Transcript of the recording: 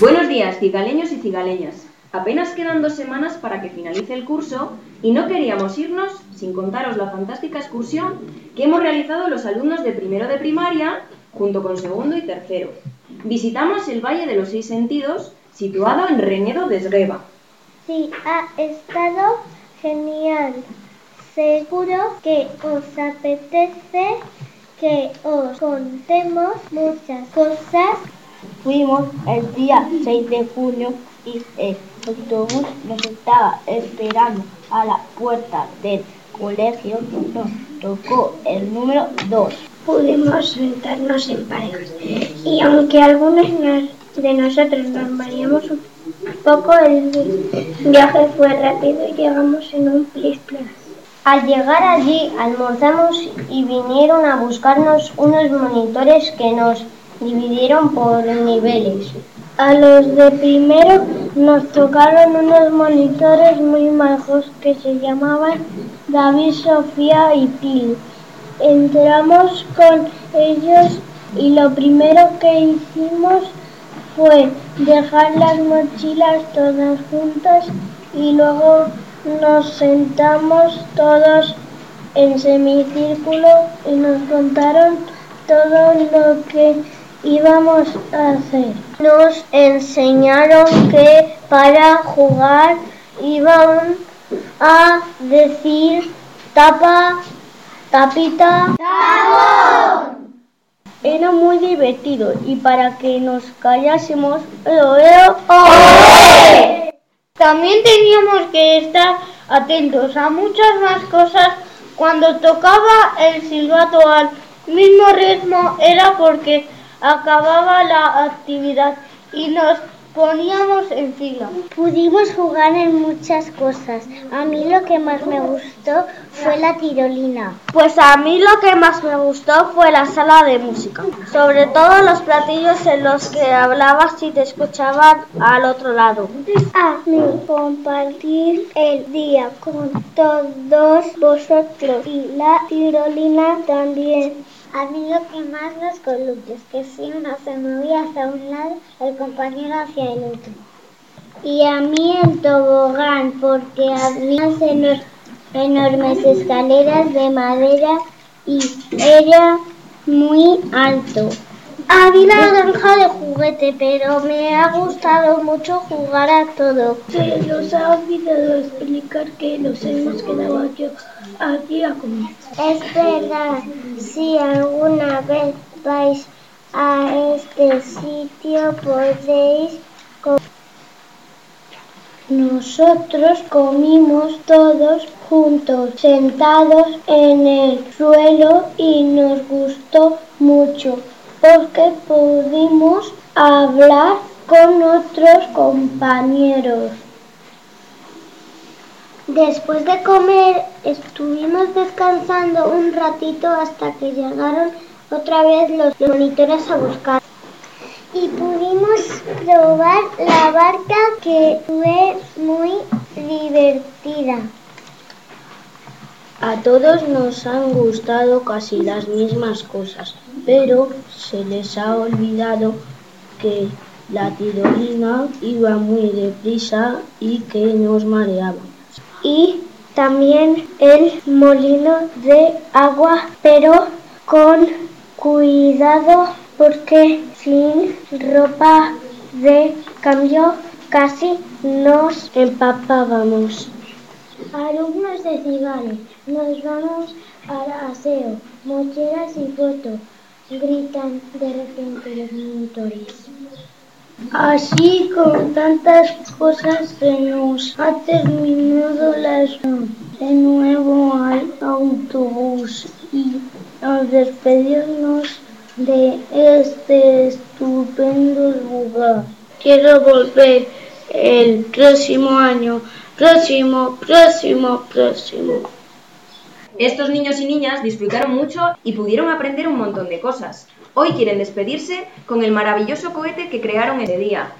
Buenos días, cigaleños y cigaleñas. Apenas quedan dos semanas para que finalice el curso y no queríamos irnos sin contaros la fantástica excursión que hemos realizado los alumnos de primero de primaria junto con segundo y tercero. Visitamos el Valle de los Seis Sentidos, situado en Renedo de Esgueva. Sí, ha estado genial. Seguro que os apetece que os contemos muchas cosas. Fuimos el día 6 de junio y el autobús nos estaba esperando a la puerta del colegio. Nos tocó el número 2. Pudimos sentarnos en parejas y aunque algunos de nosotros nos mareamos un poco, el viaje fue rápido y llegamos en un plis Al llegar allí almorzamos y vinieron a buscarnos unos monitores que nos dividieron por niveles. A los de primero nos tocaron unos monitores muy majos que se llamaban David, Sofía y Pil. Entramos con ellos y lo primero que hicimos fue dejar las mochilas todas juntas y luego nos sentamos todos en semicírculo y nos contaron todo lo que íbamos a hacer. Nos enseñaron que para jugar iban a decir tapa, tapita, ¡Tapón! Era muy divertido y para que nos callásemos, ¡Eo, También teníamos que estar atentos a muchas más cosas cuando tocaba el silbato al mismo ritmo era porque acababa la actividad y nos poníamos en fila. Pudimos jugar en muchas cosas. A mí lo que más me gustó fue la tirolina. Pues a mí lo que más me gustó fue la sala de música. Sobre todo los platillos en los que hablabas y te escuchaban al otro lado. A mí compartir el día con todos vosotros y la tirolina también. A mí lo que más los columpios, que si uno se movía hacia un lado, el compañero hacia el otro. Y a mí el tobogán, porque había enormes escaleras de madera y era muy alto. A mí la granja de juguete, pero me ha gustado mucho jugar a todo. Se nos ha olvidado explicar que nos hemos quedado aquí, aquí a comer. Es verdad, si alguna vez vais a este sitio podéis comer. Nosotros comimos todos juntos, sentados en el suelo y nos gustó mucho porque pudimos hablar con otros compañeros. Después de comer estuvimos descansando un ratito hasta que llegaron otra vez los monitores a buscar. Y pudimos probar la barca que fue muy divertida. A todos nos han gustado casi las mismas cosas, pero se les ha olvidado que la tirolina iba muy deprisa y que nos mareaba. Y también el molino de agua, pero con cuidado porque sin ropa de cambio casi nos empapábamos. Alumnos de Cigales, nos vamos al aseo, mochilas y fotos, gritan de repente los monitores. Así con tantas cosas se nos ha terminado la de nuevo al autobús y al despedirnos de este estupendo lugar. Quiero volver el próximo año, próximo, próximo, próximo. Estos niños y niñas disfrutaron mucho y pudieron aprender un montón de cosas. Hoy quieren despedirse con el maravilloso cohete que crearon ese día.